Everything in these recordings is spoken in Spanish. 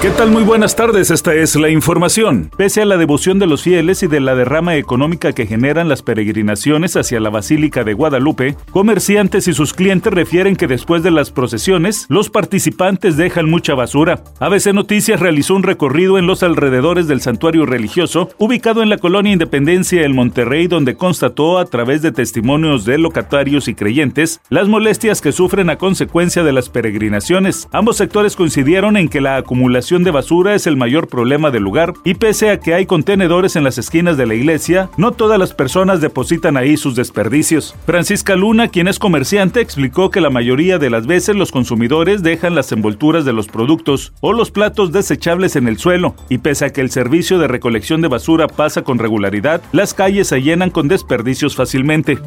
¿Qué tal? Muy buenas tardes, esta es la información. Pese a la devoción de los fieles y de la derrama económica que generan las peregrinaciones hacia la Basílica de Guadalupe, comerciantes y sus clientes refieren que después de las procesiones, los participantes dejan mucha basura. ABC Noticias realizó un recorrido en los alrededores del santuario religioso, ubicado en la colonia Independencia del Monterrey, donde constató a través de testimonios de locatarios y creyentes las molestias que sufren a consecuencia de las peregrinaciones. Ambos sectores coincidieron en que la acumulación de basura es el mayor problema del lugar y pese a que hay contenedores en las esquinas de la iglesia, no todas las personas depositan ahí sus desperdicios. Francisca Luna, quien es comerciante, explicó que la mayoría de las veces los consumidores dejan las envolturas de los productos o los platos desechables en el suelo y pese a que el servicio de recolección de basura pasa con regularidad, las calles se llenan con desperdicios fácilmente.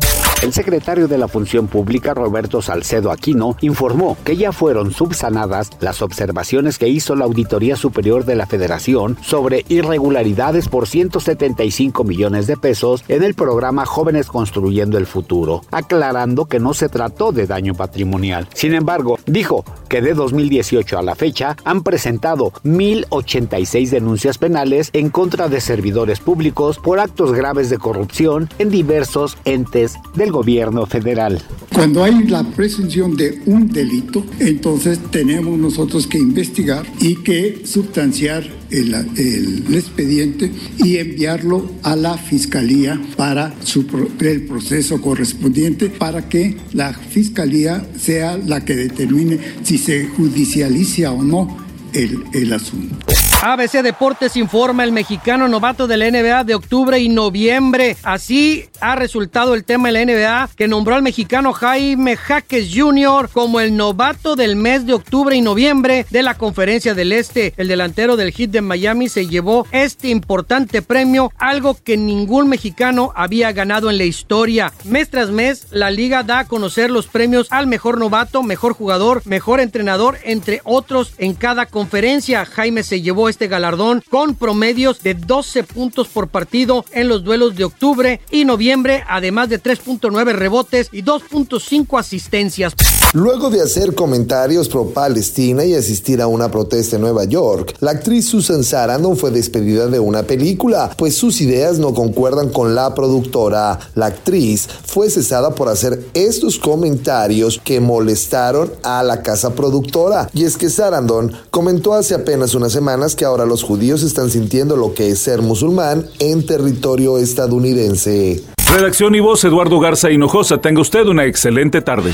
El secretario de la Función Pública, Roberto Salcedo Aquino, informó que ya fueron subsanadas las observaciones que hizo la Auditoría Superior de la Federación sobre irregularidades por 175 millones de pesos en el programa Jóvenes Construyendo el Futuro, aclarando que no se trató de daño patrimonial. Sin embargo, dijo que de 2018 a la fecha han presentado 1.086 denuncias penales en contra de servidores públicos por actos graves de corrupción en diversos entes del gobierno federal. Cuando hay la presunción de un delito, entonces tenemos nosotros que investigar y que sustanciar el, expediente y enviarlo a la fiscalía para su, el proceso correspondiente para que la fiscalía sea la que determine si se judicializa o no el asunto. ABC Deportes informa el mexicano novato de la NBA de octubre y noviembre. Así ha resultado el tema de la NBA que nombró al mexicano Jaime Jaques Jr. como el novato del mes de octubre y noviembre de la Conferencia del Este. El delantero del Heat de Miami se llevó este importante premio, algo que ningún mexicano había ganado en la historia. Mes tras mes, la liga da a conocer los premios al mejor novato, mejor jugador, mejor entrenador, entre otros en cada conferencia. Jaime se llevó este galardón con promedios de 12 puntos por partido en los duelos de octubre y noviembre, además de 3.9 rebotes y 2.5 asistencias. Luego de hacer comentarios pro Palestina y asistir a una protesta en Nueva York, la actriz Susan Sarandon fue despedida de una película, pues sus ideas no concuerdan con la productora. La actriz fue cesada por hacer estos comentarios que molestaron a la casa productora. Y es que Sarandon comentó hace apenas unas semanas que ahora los judíos están sintiendo lo que es ser musulmán en territorio estadounidense. Redacción y voz Eduardo Garza Hinojosa. Tenga usted una excelente tarde.